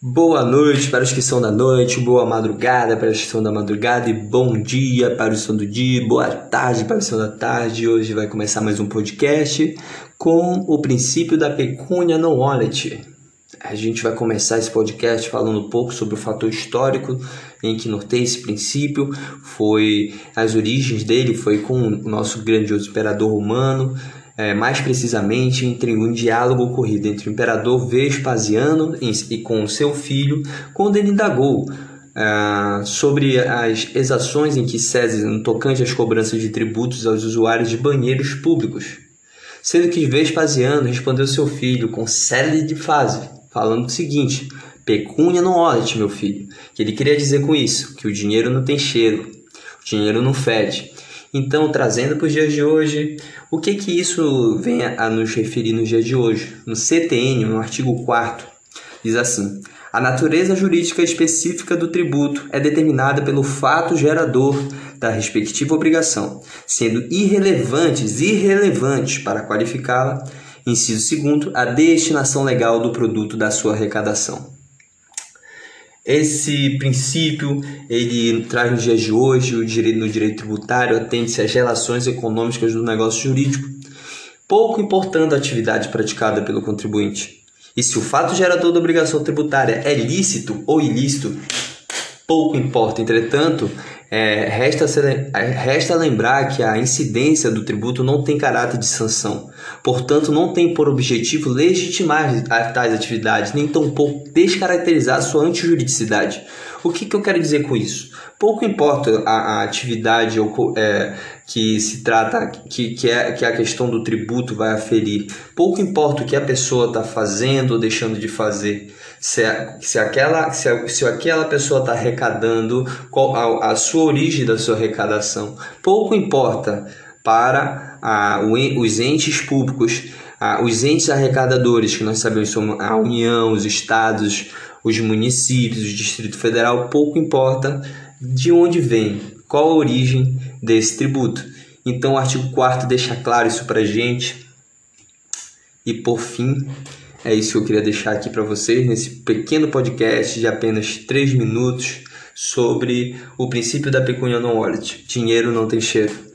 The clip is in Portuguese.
Boa noite para os que são da noite, boa madrugada para os que são da madrugada e bom dia para os que são do dia, boa tarde para os que são da tarde. Hoje vai começar mais um podcast com o princípio da pecúnia no wallet. A gente vai começar esse podcast falando um pouco sobre o fator histórico em que norteia esse princípio, foi as origens dele, foi com o nosso grandioso imperador romano, é, mais precisamente entre um diálogo ocorrido entre o imperador Vespasiano e com seu filho, quando ele indagou uh, sobre as exações em que César, no tocante às cobranças de tributos aos usuários de banheiros públicos. Sendo que Vespasiano respondeu seu filho com célere de fase, falando o seguinte: pecúnia não wallet, meu filho. Que ele queria dizer com isso que o dinheiro não tem cheiro, o dinheiro não fede. Então, trazendo para os dias de hoje, o que que isso vem a nos referir nos dias de hoje? No CTN, no artigo 4 diz assim: a natureza jurídica específica do tributo é determinada pelo fato gerador da respectiva obrigação, sendo irrelevantes irrelevantes para qualificá-la. Inciso segundo, a destinação legal do produto da sua arrecadação. Esse princípio ele traz nos dias de hoje o direito no direito tributário atende-se às relações econômicas do negócio jurídico, pouco importando a atividade praticada pelo contribuinte. E se o fato gerador da obrigação tributária é lícito ou ilícito, pouco importa. Entretanto, é, resta, resta lembrar que a incidência do tributo não tem caráter de sanção, portanto, não tem por objetivo legitimar tais atividades, nem tampouco descaracterizar sua antijuridicidade. O que, que eu quero dizer com isso? Pouco importa a, a atividade é, que se trata, que, que, é, que a questão do tributo vai aferir. Pouco importa o que a pessoa está fazendo ou deixando de fazer. Se, se, aquela, se, se aquela pessoa está arrecadando, qual a, a sua origem da sua arrecadação. Pouco importa para a, os entes públicos, os entes arrecadadores, que nós sabemos são a União, os estados, os municípios, o Distrito Federal, pouco importa de onde vem, qual a origem desse tributo. Então o artigo 4 deixa claro isso para gente. E por fim, é isso que eu queria deixar aqui para vocês nesse pequeno podcast de apenas 3 minutos sobre o princípio da pecúnia non wallet. Dinheiro não tem cheiro.